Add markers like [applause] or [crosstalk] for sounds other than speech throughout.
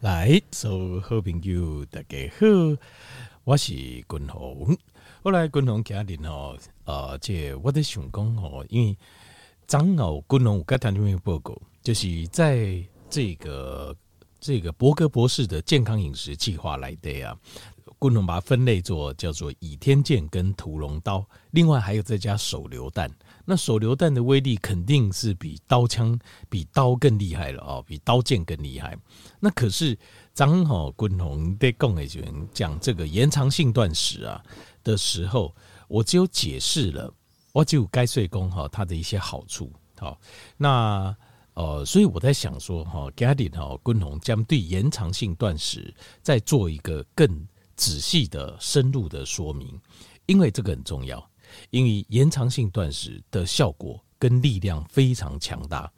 来，所有好朋友大家好，我是君宏。后来君宏家人哦，呃，这我在想讲哦，因为长老君宏有跟听众朋友报告，就是在这个这个博格博士的健康饮食计划来的啊。共同把它分类做叫做倚天剑跟屠龙刀，另外还有再加手榴弹。那手榴弹的威力肯定是比刀枪、比刀更厉害了哦，比刀剑更厉害。那可是张好共同在共诶人讲这个延长性断食啊的时候，我只有解释了，我就该睡功哈它的一些好处。好，那呃，所以我在想说哈，家里哈共同将对延长性断食再做一个更。仔细的、深入的说明，因为这个很重要。因为延长性断食的效果跟力量非常强大。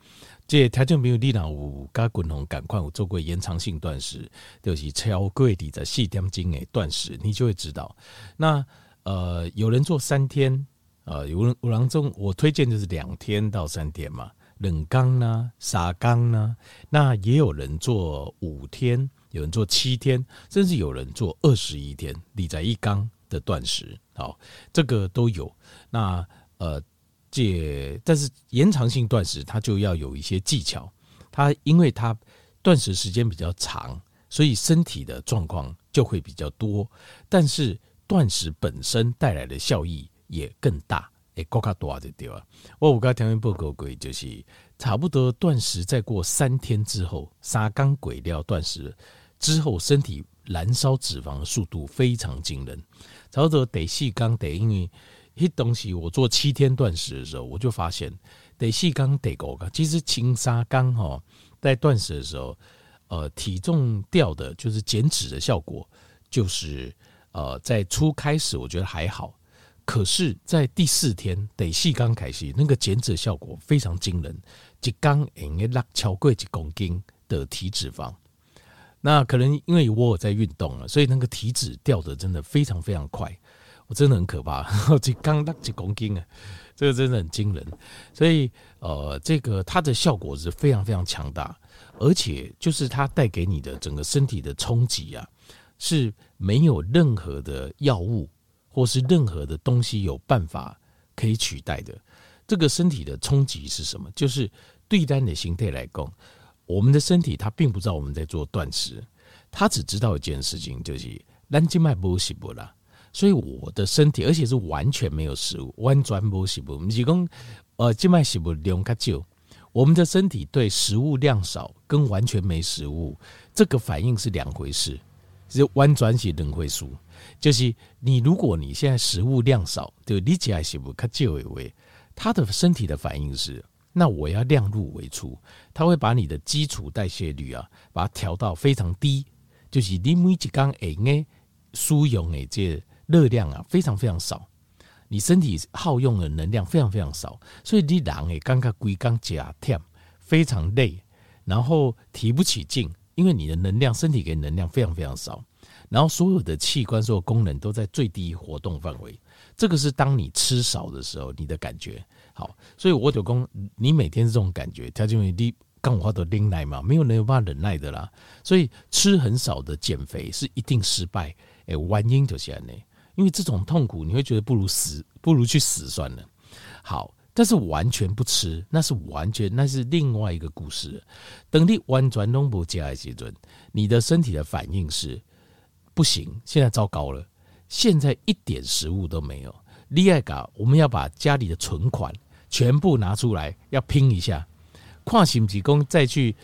这条件没有力量，我跟滚龙赶快我做过延长性断食，就是超过你的细点精诶断食，你就会知道。那呃，有人做三天，呃，有人有人中，我推荐就是两天到三天嘛，冷缸呢，沙缸呢，那也有人做五天。有人做七天，甚至有人做二十一天，立在一缸的断食，好，这个都有。那呃，这但是延长性断食，它就要有一些技巧。它因为它断食时间比较长，所以身体的状况就会比较多。但是断食本身带来的效益也更大，诶，更加多的对吧？我有跟听报告过，就是差不多断食再过三天之后，沙缸鬼料断食。之后，身体燃烧脂肪的速度非常惊人。差不多得细缸得，因为一东西我做七天断食的时候，我就发现得细缸得够个。其实轻沙缸哈，在断食的时候，呃，体重掉的就是减脂的效果，就是呃，在初开始我觉得还好，可是，在第四天得细缸开始，那个减脂效果非常惊人，一缸应该拉超过一公斤的体脂肪。那可能因为我有在运动了，所以那个体脂掉的真的非常非常快，我真的很可怕，[laughs] 这刚那几公斤啊，这个真的很惊人。所以呃，这个它的效果是非常非常强大，而且就是它带给你的整个身体的冲击啊，是没有任何的药物或是任何的东西有办法可以取代的。这个身体的冲击是什么？就是对单的形态来讲。我们的身体，它并不知道我们在做断食，它只知道一件事情，就是咱静脉不是不啦。所以我的身体，而且是完全没有食物，完全不是不，不是讲呃静脉是不量较少。我们的身体对食物量少跟完全没食物这个反应是两回事，是完全是两回事。就是你如果你现在食物量少，就你起来是不较少的话，他的身体的反应是。那我要量入为出，它会把你的基础代谢率啊，把它调到非常低，就是你每一缸诶诶输用诶这热量啊非常非常少，你身体耗用的能量非常非常少，所以你人诶刚刚归缸加甜，非常累，然后提不起劲，因为你的能量身体给能量非常非常少，然后所有的器官所有功能都在最低活动范围，这个是当你吃少的时候你的感觉。好，所以我就讲，你每天是这种感觉，他就会你刚好都拎来嘛，没有人有办法忍耐的啦。所以吃很少的减肥是一定失败，哎，原因就是这样呢，因为这种痛苦你会觉得不如死，不如去死算了。好，但是完全不吃，那是完全那是另外一个故事。等你完全弄不吃的时候，你的身体的反应是不行，现在糟糕了，现在一点食物都没有。厉害搞，我们要把家里的存款全部拿出来，要拼一下，跨行几工再去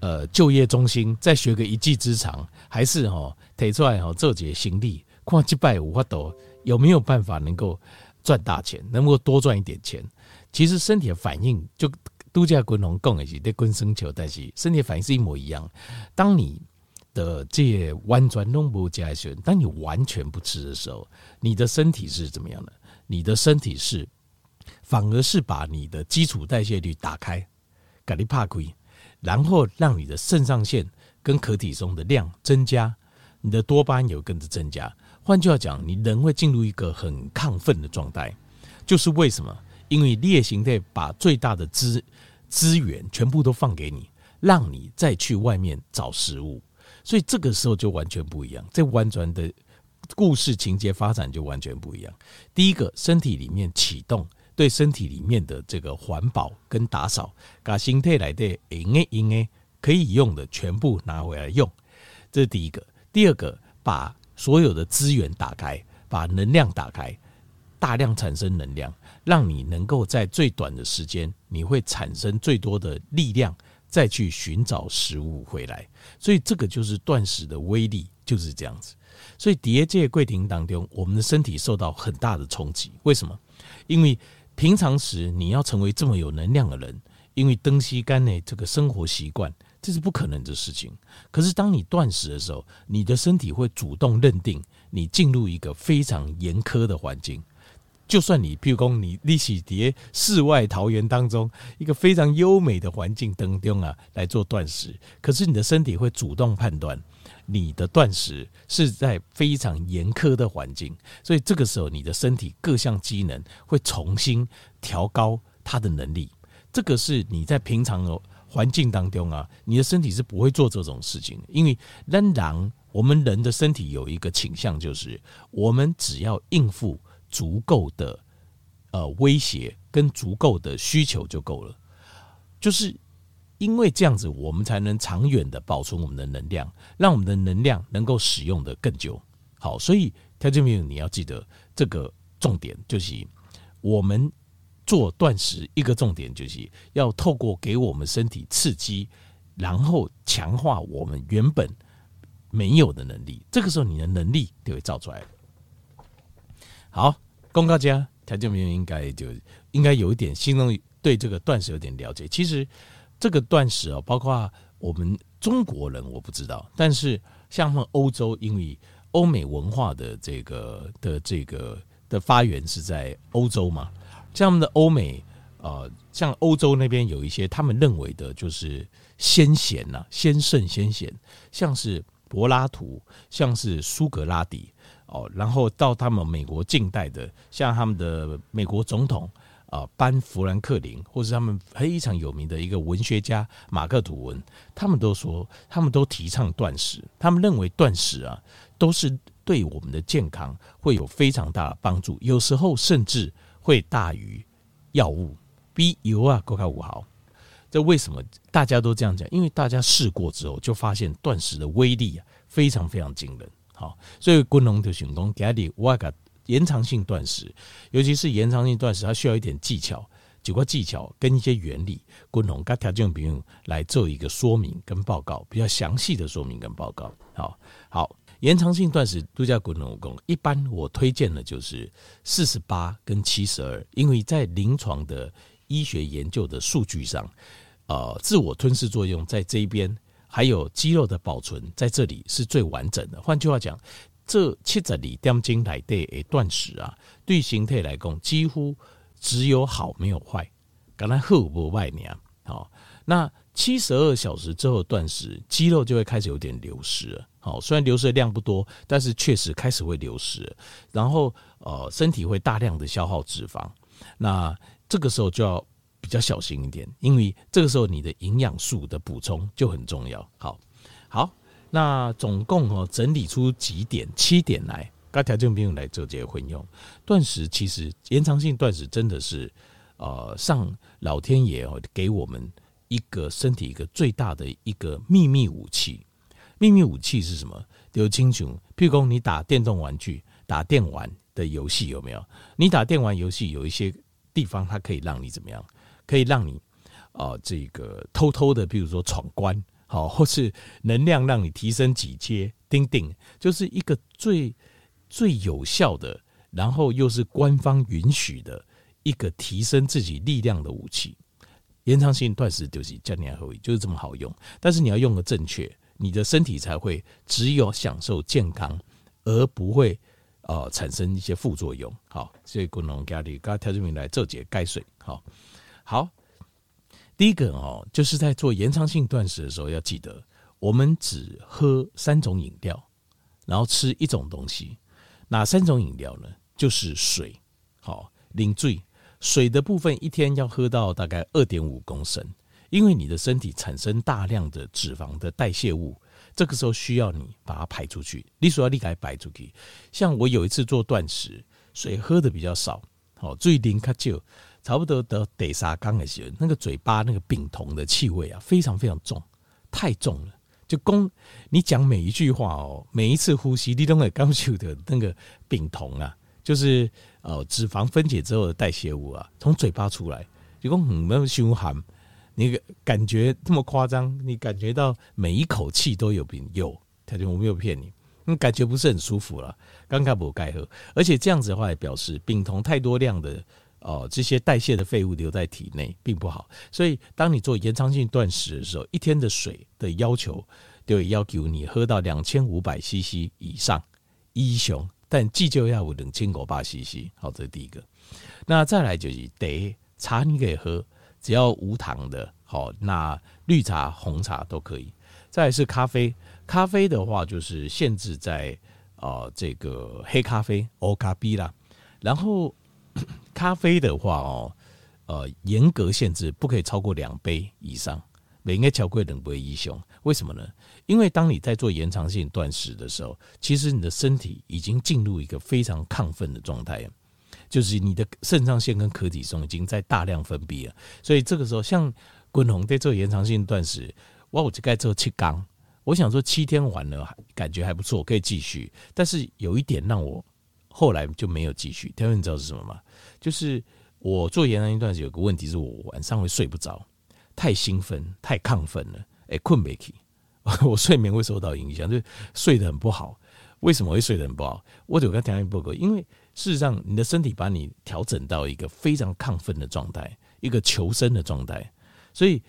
呃就业中心再学个一技之长，还是哈提出来哈做些行李，跨几百五花斗有没有办法能够赚大钱，能够多赚一点钱？其实身体的反应就度假滚龙共一起对滚生球但是身体的反应是一模一样。当你的这些完全弄不加选，当你完全不吃的时候，你的身体是怎么样的？你的身体是，反而是把你的基础代谢率打开，咖喱帕亏，然后让你的肾上腺跟壳体松的量增加，你的多巴胺有跟着增加。换句话讲，你人会进入一个很亢奋的状态，就是为什么？因为烈形态把最大的资资源全部都放给你，让你再去外面找食物。所以这个时候就完全不一样，这完全的故事情节发展就完全不一样。第一个，身体里面启动对身体里面的这个环保跟打扫，把心态来的应该应该可以用的全部拿回来用，这是第一个。第二个，把所有的资源打开，把能量打开，大量产生能量，让你能够在最短的时间，你会产生最多的力量。再去寻找食物回来，所以这个就是断食的威力，就是这样子。所以叠界柜亭当中，我们的身体受到很大的冲击。为什么？因为平常时你要成为这么有能量的人，因为登西干呢这个生活习惯，这是不可能的事情。可是当你断食的时候，你的身体会主动认定你进入一个非常严苛的环境。就算你，譬如说你立起叠世外桃源当中一个非常优美的环境当中啊，来做断食，可是你的身体会主动判断你的断食是在非常严苛的环境，所以这个时候你的身体各项机能会重新调高它的能力。这个是你在平常的环境当中啊，你的身体是不会做这种事情，因为仍然我们人的身体有一个倾向，就是我们只要应付。足够的呃威胁跟足够的需求就够了，就是因为这样子，我们才能长远的保存我们的能量，让我们的能量能够使用的更久。好，所以条件没有，你要记得这个重点，就是我们做断食一个重点，就是要透过给我们身体刺激，然后强化我们原本没有的能力。这个时候，你的能力就会造出来。好。公告家，条件没有应该就应该有一点心中对这个断食有点了解。其实这个断食哦，包括我们中国人我不知道，但是像他们欧洲，因为欧美文化的这个的这个的发源是在欧洲嘛，像他们的欧美呃，像欧洲那边有一些他们认为的就是先贤呐，先圣先贤，像是柏拉图，像是苏格拉底。哦，然后到他们美国近代的，像他们的美国总统啊，班富兰克林，或是他们非常有名的一个文学家马克吐温，他们都说，他们都提倡断食，他们认为断食啊，都是对我们的健康会有非常大的帮助，有时候甚至会大于药物，比油啊更加五毫。这为什么大家都这样讲？因为大家试过之后，就发现断食的威力啊，非常非常惊人。好，所以滚龙的行动给你挖个延长性断食，尤其是延长性断食，它需要一点技巧，几个技巧跟一些原理，滚龙跟条件朋友来做一个说明跟报告，比较详细的说明跟报告。好，好，延长性断食度假滚龙功，一般我推荐的就是四十八跟七十二，因为在临床的医学研究的数据上，呃，自我吞噬作用在这一边。还有肌肉的保存在这里是最完整的。换句话讲，这七十二点钟来的断食啊，对形态来讲几乎只有好没有坏，刚才好不坏呢。好，那七十二小时之后断食，肌肉就会开始有点流失了。好，虽然流失的量不多，但是确实开始会流失。然后呃，身体会大量的消耗脂肪。那这个时候就要。比较小心一点，因为这个时候你的营养素的补充就很重要。好，好，那总共哦整理出几点，七点来，该条件不用来做这些混用。断食其实延长性断食真的是，呃，上老天爷哦给我们一个身体一个最大的一个秘密武器。秘密武器是什么？丢清楚，譬如说你打电动玩具、打电玩的游戏有没有？你打电玩游戏有一些地方它可以让你怎么样？可以让你啊、呃，这个偷偷的，比如说闯关，好，或是能量让你提升几阶，叮叮，就是一个最最有效的，然后又是官方允许的一个提升自己力量的武器。延长性断食就是这样而已，就是这么好用。但是你要用的正确，你的身体才会只有享受健康，而不会呃产生一些副作用。好，所以功能家里刚调节明来这节盖水，好。好，第一个哦，就是在做延长性断食的时候，要记得我们只喝三种饮料，然后吃一种东西。哪三种饮料呢？就是水。好，零醉水的部分，一天要喝到大概二点五公升，因为你的身体产生大量的脂肪的代谢物，这个时候需要你把它排出去。你所要立刻排出去。像我有一次做断食，水喝的比较少，好，最零卡就差不多得第三天的时候，那个嘴巴那个丙酮的气味啊，非常非常重，太重了。就公你讲每一句话哦，每一次呼吸，你都会感受的那个丙酮啊，[laughs] 就是呃脂肪分解之后的代谢物啊，从嘴巴出来，就讲很没有凶悍。你感觉这么夸张？你感觉到每一口气都有病？有，他就我没有骗你，你感觉不是很舒服了。刚刚不该喝，而且这样子的话也表示丙酮太多量的哦、这些代谢的废物留在体内并不好。所以当你做延长性断食的时候，一天的水的要求就要求你喝到两千五百 CC 以上，一雄，但记就要有两千五百 CC。好，这是第一个。那再来就是得茶，你可以喝。只要无糖的，好，那绿茶、红茶都可以。再来是咖啡，咖啡的话就是限制在啊、呃、这个黑咖啡、欧咖啡啦。然后 [coughs] 咖啡的话哦，呃，严格限制不可以超过两杯以上，每应该超过两杯以上。为什么呢？因为当你在做延长性断食的时候，其实你的身体已经进入一个非常亢奋的状态。就是你的肾上腺跟壳体松已经在大量分泌了，所以这个时候像滚红在做延长性断食，哇，我就该做七缸。我想说七天完了，感觉还不错，可以继续。但是有一点让我后来就没有继续。他们你知道是什么吗？就是我做延长性断食有个问题，是我晚上会睡不着，太兴奋、太亢奋了，哎，困不起，[laughs] 我睡眠会受到影响，就睡得很不好。为什么会睡得很不好？我就跟他讲一个，因为。事实上，你的身体把你调整到一个非常亢奋的状态，一个求生的状态，所以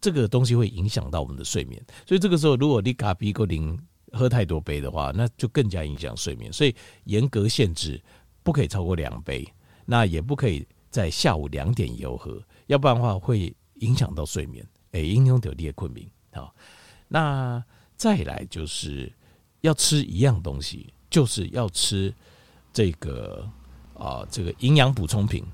这个东西会影响到我们的睡眠。所以这个时候，如果你咖啡够零喝太多杯的话，那就更加影响睡眠。所以严格限制，不可以超过两杯，那也不可以在下午两点以后喝，要不然的话会影响到睡眠，哎，影响到你的困眠。好，那再来就是要吃一样东西，就是要吃。这个啊，这个营养补充品，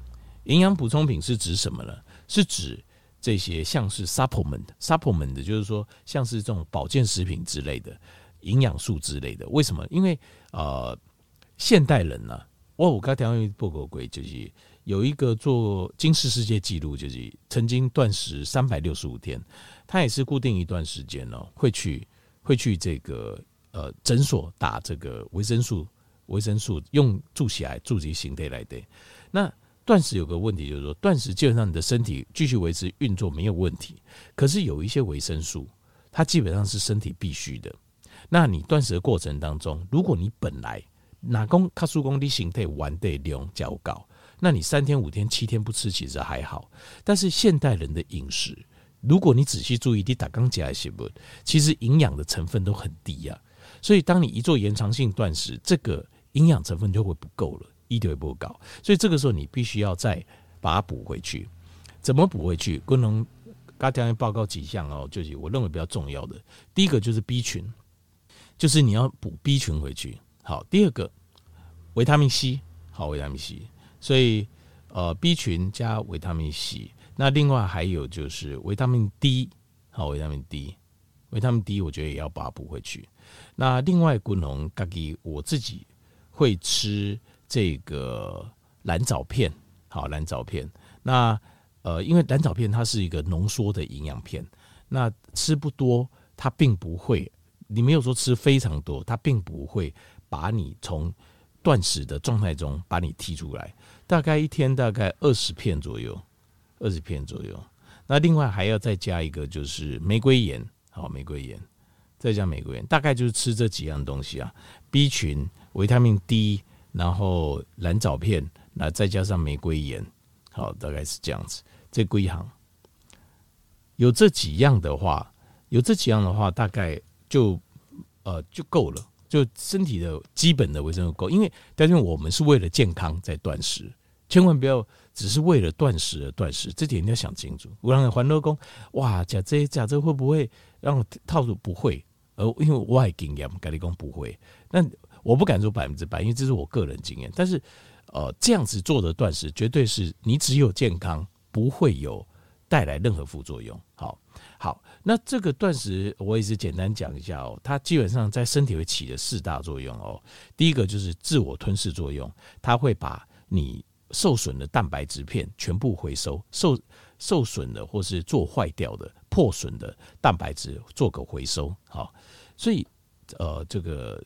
营养补充品是指什么呢？是指这些像是 supplement，supplement 就是说像是这种保健食品之类的营养素之类的。为什么？因为呃，现代人呢、啊，我我刚才讲报告过，就是有一个做金氏世界纪录，就是曾经断食三百六十五天，他也是固定一段时间呢，会去会去这个呃诊所打这个维生素。维生素用注起来，注起形态来的。那断食有个问题，就是说断食基本上你的身体继续维持运作没有问题。可是有一些维生素，它基本上是身体必须的。那你断食的过程当中，如果你本来哪公卡数公里形态完的量较高，那你三天五天七天不吃其实还好。但是现代人的饮食，如果你仔细注意，你打刚加一些不，其实营养的成分都很低呀、啊。所以当你一做延长性断食，这个营养成分就会不够了，一点也不高，所以这个时候你必须要再把它补回去。怎么补回去？功能刚才报告几项哦，就是我认为比较重要的。第一个就是 B 群，就是你要补 B 群回去。好，第二个维他命 C，好，维他命 C。所以呃，B 群加维他命 C。那另外还有就是维他命 D，好，维他命 D，维他命 D，我觉得也要把它补回去。那另外功能，自己我自己。会吃这个蓝藻片，好，蓝藻片。那呃，因为蓝藻片它是一个浓缩的营养片，那吃不多，它并不会。你没有说吃非常多，它并不会把你从断食的状态中把你踢出来。大概一天大概二十片左右，二十片左右。那另外还要再加一个就是玫瑰盐，好，玫瑰盐，再加玫瑰盐，大概就是吃这几样东西啊，B 群。维他命 D，然后蓝藻片，那再加上玫瑰盐，好，大概是这样子。这几行有这几样的话，有这几样的话，大概就呃就够了，就身体的基本的维生素够。因为但是我们是为了健康在断食，千万不要只是为了断食而断食，这点你要想清楚。我让环乐工，哇，假这假这会不会让套路不会？而因为我也经验，跟你讲不会。那我不敢说百分之百，因为这是我个人经验。但是，呃，这样子做的断食，绝对是你只有健康，不会有带来任何副作用。好，好，那这个断食我也是简单讲一下哦，它基本上在身体会起的四大作用哦。第一个就是自我吞噬作用，它会把你受损的蛋白质片全部回收，受受损的或是做坏掉的破损的蛋白质做个回收。好，所以呃，这个。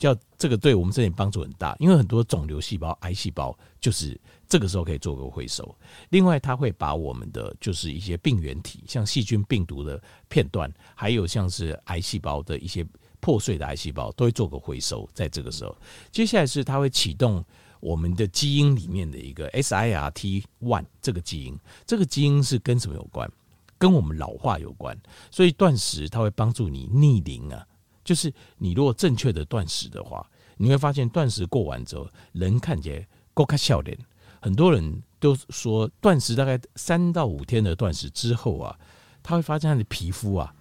叫这个对我们身体帮助很大，因为很多肿瘤细胞、癌细胞就是这个时候可以做个回收。另外，它会把我们的就是一些病原体，像细菌、病毒的片段，还有像是癌细胞的一些破碎的癌细胞，都会做个回收。在这个时候，接下来是它会启动我们的基因里面的一个 SIRT one 这个基因，这个基因是跟什么有关？跟我们老化有关。所以断食它会帮助你逆龄啊。就是你如果正确的断食的话，你会发现断食过完之后，人看起来够开笑脸。很多人都说断食大概三到五天的断食之后啊，他会发现他的皮肤啊，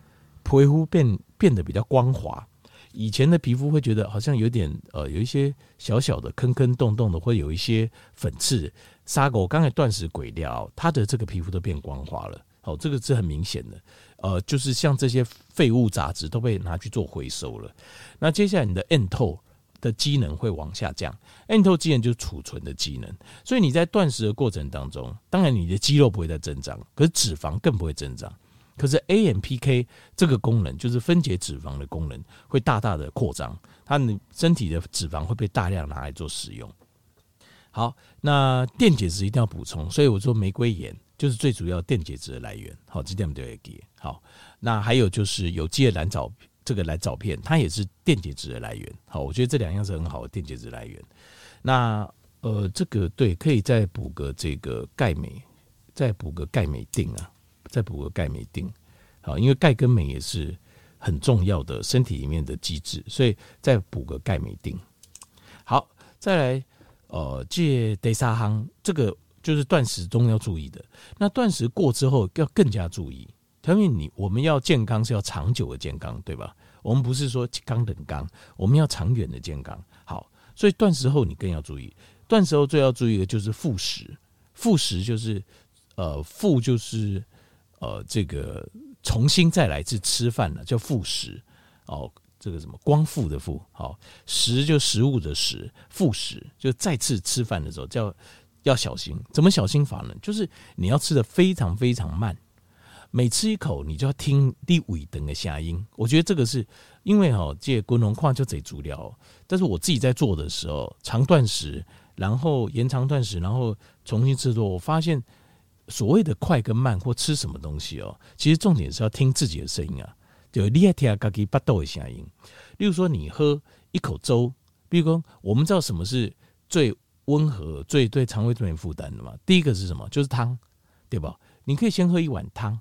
皮肤变变得比较光滑。以前的皮肤会觉得好像有点呃，有一些小小的坑坑洞洞的，会有一些粉刺。沙狗刚才断食鬼掉，他的这个皮肤都变光滑了。哦，这个是很明显的。呃，就是像这些废物杂质都被拿去做回收了。那接下来你的 NTO 的机能会往下降，NTO 机能就是储存的机能。所以你在断食的过程当中，当然你的肌肉不会再增长，可是脂肪更不会增长。可是 AMPK 这个功能，就是分解脂肪的功能，会大大的扩张，它你身体的脂肪会被大量拿来做使用。好，那电解质一定要补充，所以我说玫瑰盐。就是最主要电解质的来源，好，这点我们都要记。好，那还有就是有机的蓝藻，这个蓝藻片，它也是电解质的来源。好，我觉得这两样是很好的电解质来源。那呃，这个对，可以再补个这个钙镁，再补个钙镁锭啊，再补个钙镁锭。好，因为钙跟镁也是很重要的身体里面的机制，所以再补个钙镁锭。好，再来呃，借第三行这个。就是断食中要注意的，那断食过之后要更加注意。因为你我们要健康是要长久的健康，对吧？我们不是说刚等刚，我们要长远的健康。好，所以断食后你更要注意。断食后最要注意的就是复食，复食就是呃复就是呃这个重新再来一次吃饭了，叫复食哦。这个什么光复的复，好，食就食物的食，复食就再次吃饭的时候叫。要小心，怎么小心法呢？就是你要吃的非常非常慢，每吃一口你就要听第五等的下音。我觉得这个是因为哈，这滚龙矿就贼足疗。但是我自己在做的时候，长断食，然后延长断食，然后重新制作，我发现所谓的快跟慢或吃什么东西哦，其实重点是要听自己的声音啊，就厉害听自己巴豆的声音。例如说，你喝一口粥，比如说我们知道什么是最。温和最对肠胃最没负担的嘛，第一个是什么？就是汤，对吧？你可以先喝一碗汤，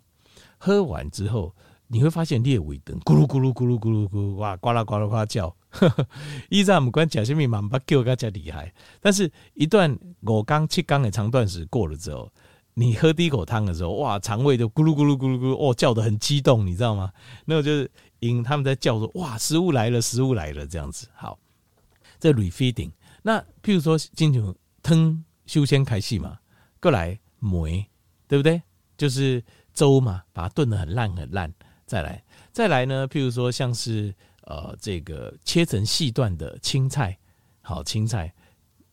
喝完之后你会发现列尾灯咕噜咕噜咕噜咕噜咕噜哇，呱啦呱啦呱啦叫。依照我们讲假性密码把叫更加厉害，但是一段五缸七缸的长断食过了之后，你喝第一口汤的时候，哇，肠胃就咕噜咕噜咕噜咕噜，哦，叫得很激动，你知道吗？那个就是因他们在叫说，哇，食物来了，食物来了，这样子。好，这 refeeding。那譬如说，进去汤修仙开戏嘛，过来梅，对不对？就是粥嘛，把它炖得很烂很烂，再来再来呢？譬如说，像是呃这个切成细段的青菜，好青菜，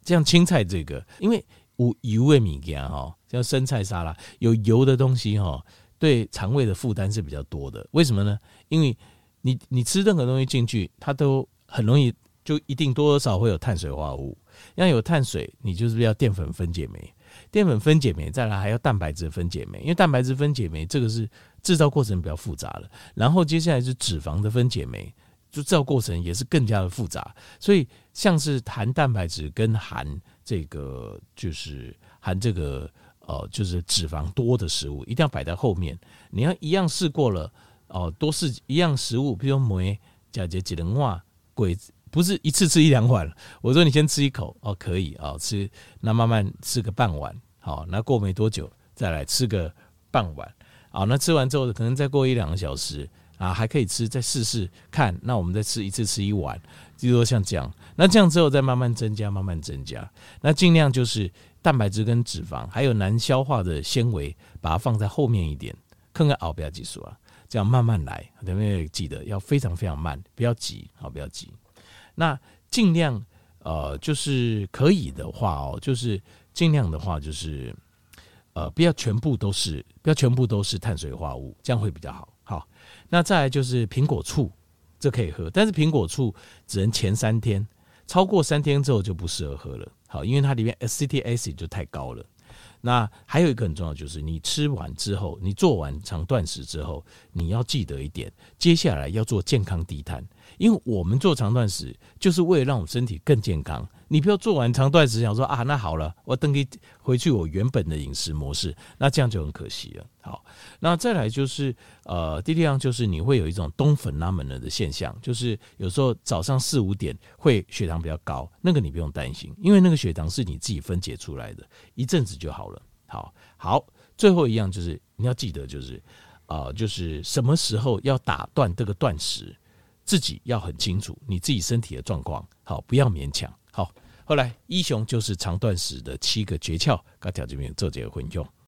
这样青菜这个，因为有油的物件哈，像生菜沙拉，有油的东西哈，对肠胃的负担是比较多的。为什么呢？因为你你吃任何东西进去，它都很容易。就一定多多少会有碳水化合物，要有碳水，你就是要淀粉分解酶，淀粉分解酶再来还要蛋白质分解酶，因为蛋白质分解酶这个是制造过程比较复杂的，然后接下来是脂肪的分解酶，就制造过程也是更加的复杂，所以像是含蛋白质跟含这个就是含这个呃就是脂肪多的食物，一定要摆在后面，你要一样试过了哦，多试一样食物，比如梅、甲节、几能化、鬼。不是一次吃一两碗，我说你先吃一口哦，可以哦，吃，那慢慢吃个半碗，好，那过没多久再来吃个半碗，好，那吃完之后可能再过一两个小时啊，还可以吃，再试试看，那我们再吃一次吃一碗，就说像这样，那这样之后再慢慢增加，慢慢增加，那尽量就是蛋白质跟脂肪，还有难消化的纤维，把它放在后面一点，看看熬不要技术啊，这样慢慢来，有没有记得要非常非常慢，不要急，好，不要急。那尽量呃，就是可以的话哦，就是尽量的话就是呃，不要全部都是，不要全部都是碳水化合物，这样会比较好。好，那再来就是苹果醋，这可以喝，但是苹果醋只能前三天，超过三天之后就不适合喝了。好，因为它里面 acetic acid 就太高了。那还有一个很重要，就是你吃完之后，你做完长断食之后，你要记得一点，接下来要做健康低碳。因为我们做长断食，就是为了让我们身体更健康。你不要做完长断食，想说啊，那好了，我等你回去我原本的饮食模式，那这样就很可惜了。好，那再来就是呃，第六样就是你会有一种冬粉拉门的现象，就是有时候早上四五点会血糖比较高，那个你不用担心，因为那个血糖是你自己分解出来的，一阵子就好了。好，好，最后一样就是你要记得，就是呃，就是什么时候要打断这个断食。自己要很清楚你自己身体的状况，好，不要勉强。好，后来一雄就是长断食的七个诀窍，跟条这边做这个混用。